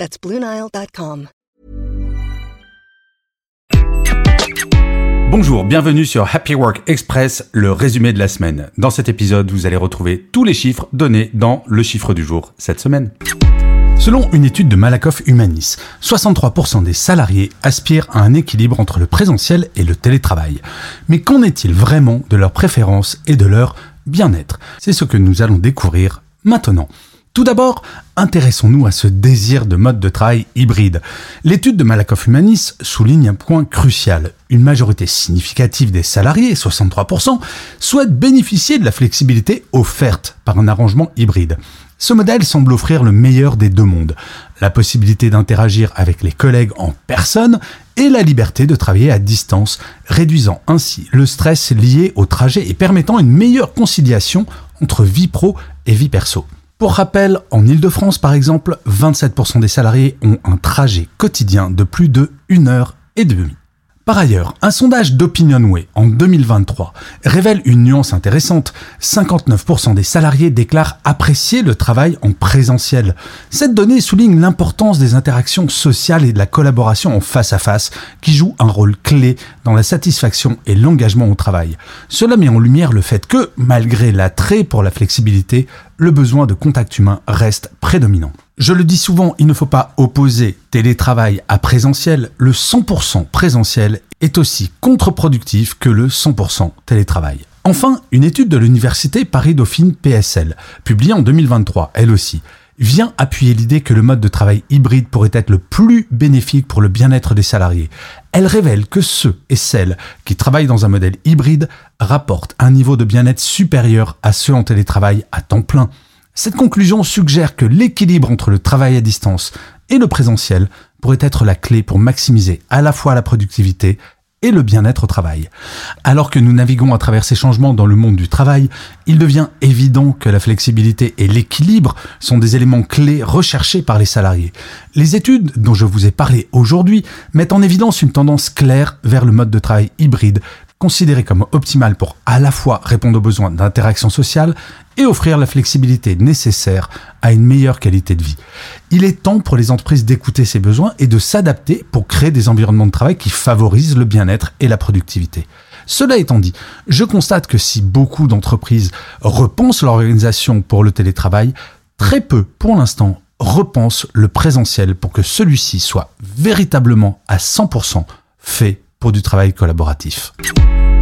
That's. Bonjour, bienvenue sur Happy Work Express, le résumé de la semaine. Dans cet épisode, vous allez retrouver tous les chiffres donnés dans le chiffre du jour cette semaine. Selon une étude de Malakoff Humanis, 63% des salariés aspirent à un équilibre entre le présentiel et le télétravail. Mais qu'en est-il vraiment de leurs préférences et de leur bien-être? C'est ce que nous allons découvrir maintenant. Tout d'abord, intéressons-nous à ce désir de mode de travail hybride. L'étude de Malakoff Humanis souligne un point crucial. Une majorité significative des salariés, 63%, souhaitent bénéficier de la flexibilité offerte par un arrangement hybride. Ce modèle semble offrir le meilleur des deux mondes, la possibilité d'interagir avec les collègues en personne et la liberté de travailler à distance, réduisant ainsi le stress lié au trajet et permettant une meilleure conciliation entre vie pro et vie perso. Pour rappel, en Ile-de-France par exemple, 27% des salariés ont un trajet quotidien de plus de 1 heure et demie. Par ailleurs, un sondage d'OpinionWay en 2023 révèle une nuance intéressante. 59% des salariés déclarent apprécier le travail en présentiel. Cette donnée souligne l'importance des interactions sociales et de la collaboration en face à face qui jouent un rôle clé dans la satisfaction et l'engagement au travail. Cela met en lumière le fait que, malgré l'attrait pour la flexibilité, le besoin de contact humain reste prédominant. Je le dis souvent, il ne faut pas opposer télétravail à présentiel. Le 100% présentiel est aussi contre-productif que le 100% télétravail. Enfin, une étude de l'université Paris-Dauphine PSL, publiée en 2023, elle aussi, vient appuyer l'idée que le mode de travail hybride pourrait être le plus bénéfique pour le bien-être des salariés. Elle révèle que ceux et celles qui travaillent dans un modèle hybride rapportent un niveau de bien-être supérieur à ceux en télétravail à temps plein. Cette conclusion suggère que l'équilibre entre le travail à distance et le présentiel pourrait être la clé pour maximiser à la fois la productivité et le bien-être au travail. Alors que nous naviguons à travers ces changements dans le monde du travail, il devient évident que la flexibilité et l'équilibre sont des éléments clés recherchés par les salariés. Les études dont je vous ai parlé aujourd'hui mettent en évidence une tendance claire vers le mode de travail hybride considéré comme optimal pour à la fois répondre aux besoins d'interaction sociale et offrir la flexibilité nécessaire à une meilleure qualité de vie. Il est temps pour les entreprises d'écouter ces besoins et de s'adapter pour créer des environnements de travail qui favorisent le bien-être et la productivité. Cela étant dit, je constate que si beaucoup d'entreprises repensent l'organisation pour le télétravail, très peu, pour l'instant, repensent le présentiel pour que celui-ci soit véritablement à 100% fait pour du travail collaboratif.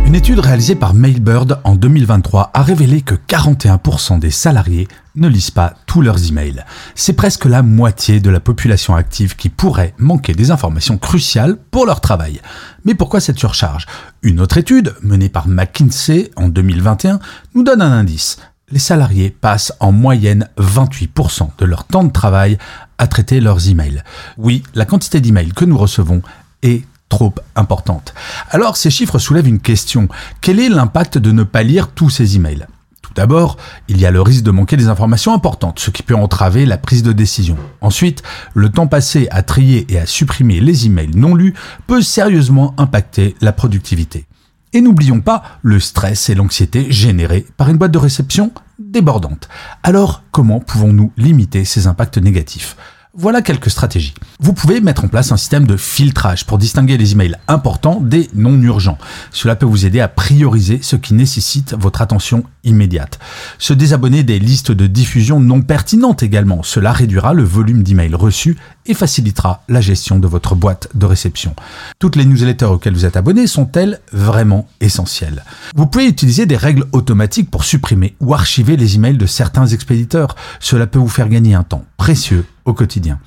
Une étude réalisée par Mailbird en 2023 a révélé que 41% des salariés ne lisent pas tous leurs emails. C'est presque la moitié de la population active qui pourrait manquer des informations cruciales pour leur travail. Mais pourquoi cette surcharge? Une autre étude, menée par McKinsey en 2021, nous donne un indice. Les salariés passent en moyenne 28% de leur temps de travail à traiter leurs emails. Oui, la quantité d'emails que nous recevons est trop importante. Alors ces chiffres soulèvent une question. Quel est l'impact de ne pas lire tous ces emails? Tout d'abord, il y a le risque de manquer des informations importantes, ce qui peut entraver la prise de décision. Ensuite, le temps passé à trier et à supprimer les emails non lus peut sérieusement impacter la productivité. Et n'oublions pas le stress et l'anxiété générés par une boîte de réception débordante. Alors, comment pouvons-nous limiter ces impacts négatifs? Voilà quelques stratégies. Vous pouvez mettre en place un système de filtrage pour distinguer les emails importants des non urgents. Cela peut vous aider à prioriser ce qui nécessite votre attention immédiate. Se désabonner des listes de diffusion non pertinentes également. Cela réduira le volume d'emails reçus et facilitera la gestion de votre boîte de réception. Toutes les newsletters auxquelles vous êtes abonné sont-elles vraiment essentielles? Vous pouvez utiliser des règles automatiques pour supprimer ou archiver les emails de certains expéditeurs. Cela peut vous faire gagner un temps précieux quotidien.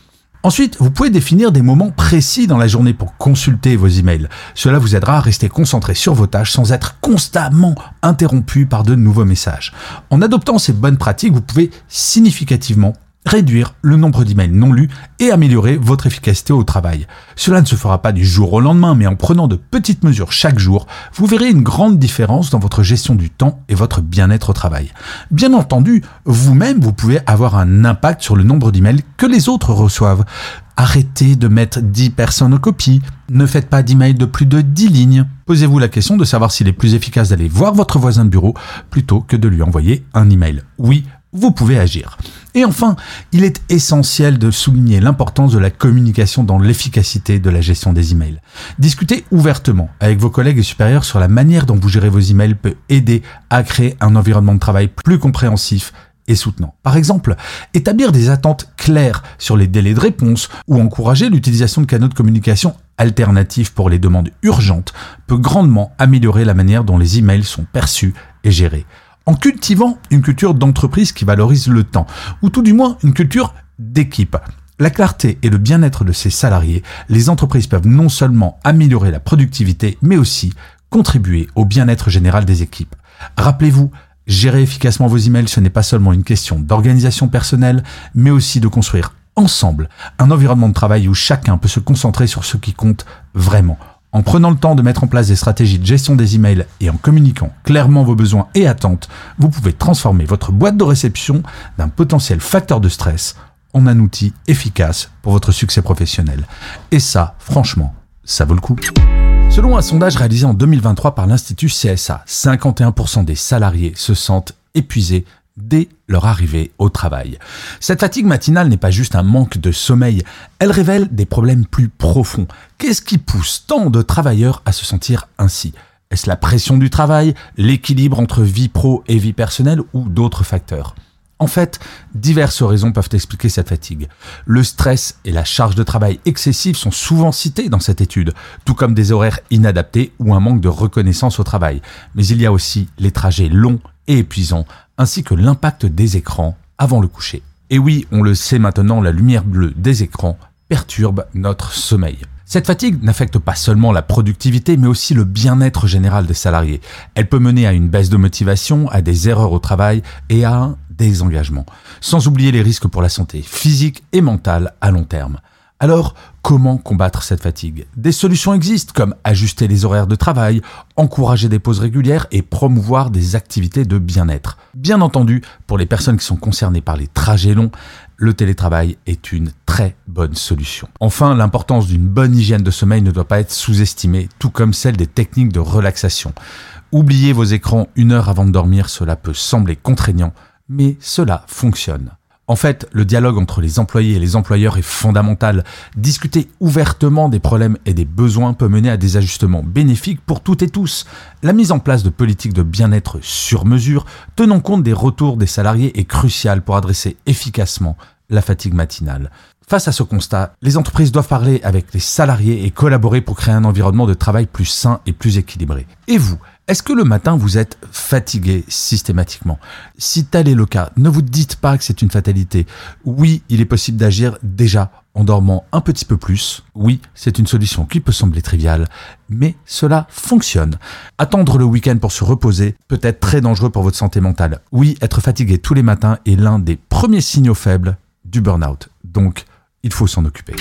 Ensuite, vous pouvez définir des moments précis dans la journée pour consulter vos emails. Cela vous aidera à rester concentré sur vos tâches sans être constamment interrompu par de nouveaux messages. En adoptant ces bonnes pratiques, vous pouvez significativement réduire le nombre d'emails non lus et améliorer votre efficacité au travail. Cela ne se fera pas du jour au lendemain, mais en prenant de petites mesures chaque jour, vous verrez une grande différence dans votre gestion du temps et votre bien-être au travail. Bien entendu, vous-même, vous pouvez avoir un impact sur le nombre d'emails que les autres reçoivent. Arrêtez de mettre 10 personnes en copie. Ne faites pas d'emails de plus de 10 lignes. Posez-vous la question de savoir s'il est plus efficace d'aller voir votre voisin de bureau plutôt que de lui envoyer un email. Oui, vous pouvez agir. Et enfin, il est essentiel de souligner l'importance de la communication dans l'efficacité de la gestion des emails. Discuter ouvertement avec vos collègues et supérieurs sur la manière dont vous gérez vos emails peut aider à créer un environnement de travail plus compréhensif et soutenant. Par exemple, établir des attentes claires sur les délais de réponse ou encourager l'utilisation de canaux de communication alternatifs pour les demandes urgentes peut grandement améliorer la manière dont les emails sont perçus et gérés en cultivant une culture d'entreprise qui valorise le temps, ou tout du moins une culture d'équipe. La clarté et le bien-être de ses salariés, les entreprises peuvent non seulement améliorer la productivité, mais aussi contribuer au bien-être général des équipes. Rappelez-vous, gérer efficacement vos emails, ce n'est pas seulement une question d'organisation personnelle, mais aussi de construire ensemble un environnement de travail où chacun peut se concentrer sur ce qui compte vraiment en prenant le temps de mettre en place des stratégies de gestion des emails et en communiquant clairement vos besoins et attentes, vous pouvez transformer votre boîte de réception d'un potentiel facteur de stress en un outil efficace pour votre succès professionnel. Et ça, franchement, ça vaut le coup. Selon un sondage réalisé en 2023 par l'Institut CSA, 51% des salariés se sentent épuisés dès leur arrivée au travail. Cette fatigue matinale n'est pas juste un manque de sommeil, elle révèle des problèmes plus profonds. Qu'est-ce qui pousse tant de travailleurs à se sentir ainsi? Est-ce la pression du travail, l'équilibre entre vie pro et vie personnelle ou d'autres facteurs? En fait, diverses raisons peuvent expliquer cette fatigue. Le stress et la charge de travail excessive sont souvent cités dans cette étude, tout comme des horaires inadaptés ou un manque de reconnaissance au travail. Mais il y a aussi les trajets longs et épuisants, ainsi que l'impact des écrans avant le coucher. Et oui, on le sait maintenant, la lumière bleue des écrans perturbe notre sommeil. Cette fatigue n'affecte pas seulement la productivité, mais aussi le bien-être général des salariés. Elle peut mener à une baisse de motivation, à des erreurs au travail et à un désengagement, sans oublier les risques pour la santé physique et mentale à long terme. Alors, comment combattre cette fatigue? Des solutions existent comme ajuster les horaires de travail, encourager des pauses régulières et promouvoir des activités de bien-être. Bien entendu, pour les personnes qui sont concernées par les trajets longs, le télétravail est une très bonne solution. Enfin, l'importance d'une bonne hygiène de sommeil ne doit pas être sous-estimée, tout comme celle des techniques de relaxation. Oubliez vos écrans une heure avant de dormir, cela peut sembler contraignant, mais cela fonctionne. En fait, le dialogue entre les employés et les employeurs est fondamental. Discuter ouvertement des problèmes et des besoins peut mener à des ajustements bénéfiques pour toutes et tous. La mise en place de politiques de bien-être sur mesure, tenant compte des retours des salariés, est cruciale pour adresser efficacement la fatigue matinale. Face à ce constat, les entreprises doivent parler avec les salariés et collaborer pour créer un environnement de travail plus sain et plus équilibré. Et vous, est-ce que le matin vous êtes fatigué systématiquement? Si tel est le cas, ne vous dites pas que c'est une fatalité. Oui, il est possible d'agir déjà en dormant un petit peu plus. Oui, c'est une solution qui peut sembler triviale, mais cela fonctionne. Attendre le week-end pour se reposer peut être très dangereux pour votre santé mentale. Oui, être fatigué tous les matins est l'un des premiers signaux faibles du burn-out. Donc, il faut s'en occuper.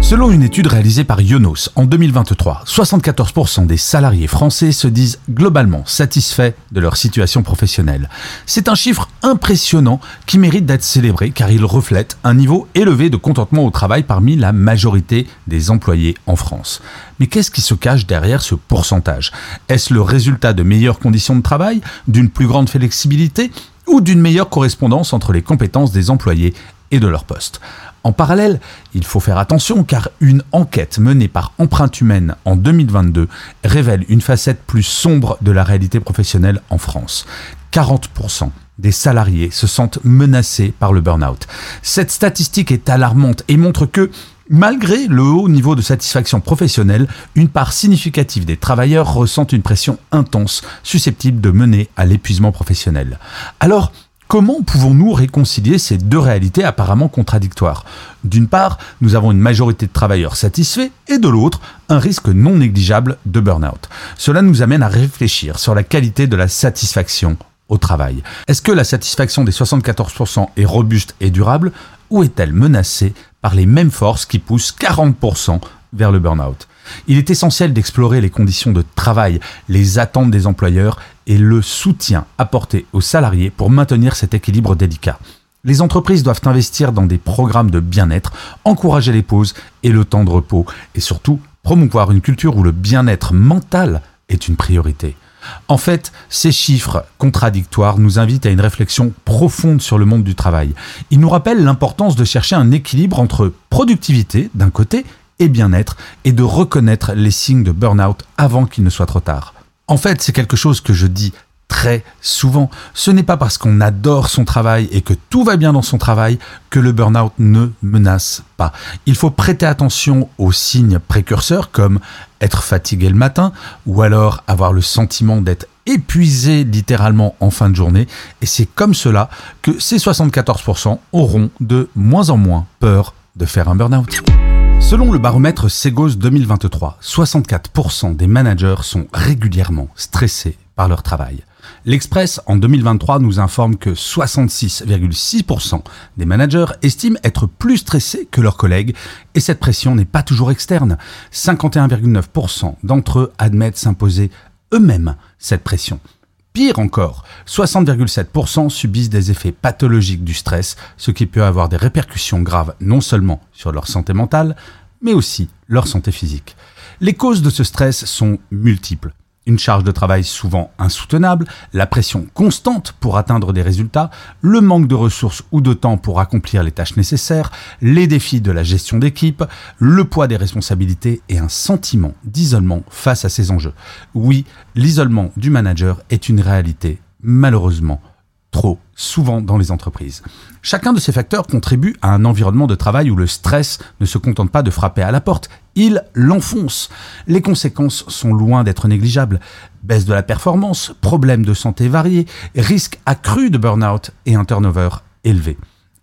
Selon une étude réalisée par Yonos en 2023, 74% des salariés français se disent globalement satisfaits de leur situation professionnelle. C'est un chiffre impressionnant qui mérite d'être célébré car il reflète un niveau élevé de contentement au travail parmi la majorité des employés en France. Mais qu'est-ce qui se cache derrière ce pourcentage? Est-ce le résultat de meilleures conditions de travail, d'une plus grande flexibilité ou d'une meilleure correspondance entre les compétences des employés et de leur poste? En parallèle, il faut faire attention car une enquête menée par Empreinte Humaine en 2022 révèle une facette plus sombre de la réalité professionnelle en France. 40% des salariés se sentent menacés par le burn-out. Cette statistique est alarmante et montre que, malgré le haut niveau de satisfaction professionnelle, une part significative des travailleurs ressentent une pression intense susceptible de mener à l'épuisement professionnel. Alors, Comment pouvons-nous réconcilier ces deux réalités apparemment contradictoires? D'une part, nous avons une majorité de travailleurs satisfaits et de l'autre, un risque non négligeable de burn-out. Cela nous amène à réfléchir sur la qualité de la satisfaction au travail. Est-ce que la satisfaction des 74% est robuste et durable ou est-elle menacée par les mêmes forces qui poussent 40% vers le burn-out? Il est essentiel d'explorer les conditions de travail, les attentes des employeurs et le soutien apporté aux salariés pour maintenir cet équilibre délicat. Les entreprises doivent investir dans des programmes de bien-être, encourager les pauses et le temps de repos, et surtout promouvoir une culture où le bien-être mental est une priorité. En fait, ces chiffres contradictoires nous invitent à une réflexion profonde sur le monde du travail. Ils nous rappellent l'importance de chercher un équilibre entre productivité d'un côté et bien-être et de reconnaître les signes de burn-out avant qu'il ne soit trop tard. En fait, c'est quelque chose que je dis très souvent. Ce n'est pas parce qu'on adore son travail et que tout va bien dans son travail que le burn-out ne menace pas. Il faut prêter attention aux signes précurseurs comme être fatigué le matin ou alors avoir le sentiment d'être épuisé littéralement en fin de journée. Et c'est comme cela que ces 74% auront de moins en moins peur de faire un burn-out. Selon le baromètre Segos 2023, 64% des managers sont régulièrement stressés par leur travail. L'Express en 2023 nous informe que 66,6% des managers estiment être plus stressés que leurs collègues et cette pression n'est pas toujours externe. 51,9% d'entre eux admettent s'imposer eux-mêmes cette pression. Pire encore, 60,7% subissent des effets pathologiques du stress, ce qui peut avoir des répercussions graves non seulement sur leur santé mentale, mais aussi leur santé physique. Les causes de ce stress sont multiples. Une charge de travail souvent insoutenable, la pression constante pour atteindre des résultats, le manque de ressources ou de temps pour accomplir les tâches nécessaires, les défis de la gestion d'équipe, le poids des responsabilités et un sentiment d'isolement face à ces enjeux. Oui, l'isolement du manager est une réalité, malheureusement, trop souvent dans les entreprises. Chacun de ces facteurs contribue à un environnement de travail où le stress ne se contente pas de frapper à la porte, il l'enfonce. Les conséquences sont loin d'être négligeables. Baisse de la performance, problèmes de santé variés, risque accru de burn-out et un turnover élevé.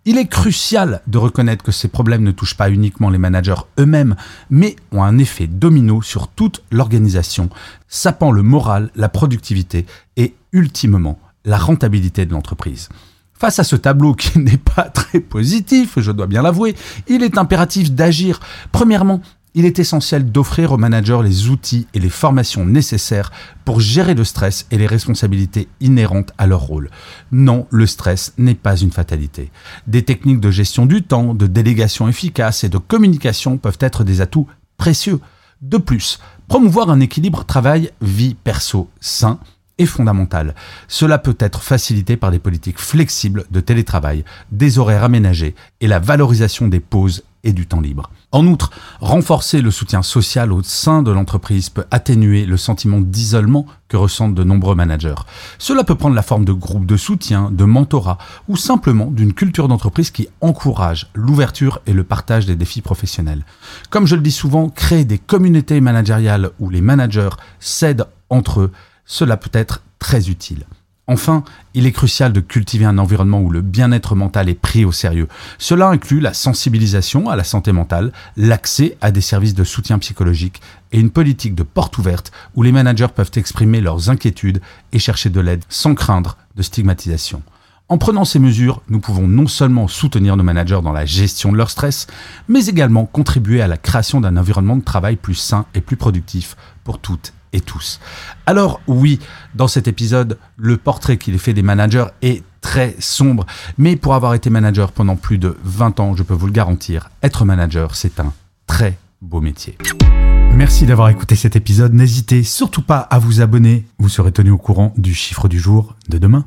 Il est crucial de reconnaître que ces problèmes ne touchent pas uniquement les managers eux-mêmes, mais ont un effet domino sur toute l'organisation, sapant le moral, la productivité et, ultimement, la rentabilité de l'entreprise. Face à ce tableau qui n'est pas très positif, je dois bien l'avouer, il est impératif d'agir. Premièrement, il est essentiel d'offrir aux managers les outils et les formations nécessaires pour gérer le stress et les responsabilités inhérentes à leur rôle. Non, le stress n'est pas une fatalité. Des techniques de gestion du temps, de délégation efficace et de communication peuvent être des atouts précieux. De plus, promouvoir un équilibre travail-vie perso sain est fondamentale. Cela peut être facilité par des politiques flexibles de télétravail, des horaires aménagés et la valorisation des pauses et du temps libre. En outre, renforcer le soutien social au sein de l'entreprise peut atténuer le sentiment d'isolement que ressentent de nombreux managers. Cela peut prendre la forme de groupes de soutien, de mentorat ou simplement d'une culture d'entreprise qui encourage l'ouverture et le partage des défis professionnels. Comme je le dis souvent, créer des communautés managériales où les managers s'aident entre eux cela peut être très utile. Enfin, il est crucial de cultiver un environnement où le bien-être mental est pris au sérieux. Cela inclut la sensibilisation à la santé mentale, l'accès à des services de soutien psychologique et une politique de porte ouverte où les managers peuvent exprimer leurs inquiétudes et chercher de l'aide sans craindre de stigmatisation. En prenant ces mesures, nous pouvons non seulement soutenir nos managers dans la gestion de leur stress, mais également contribuer à la création d'un environnement de travail plus sain et plus productif pour toutes et tous. Alors oui, dans cet épisode, le portrait qu'il fait des managers est très sombre, mais pour avoir été manager pendant plus de 20 ans, je peux vous le garantir, être manager, c'est un très beau métier. Merci d'avoir écouté cet épisode. N'hésitez surtout pas à vous abonner. Vous serez tenu au courant du chiffre du jour de demain.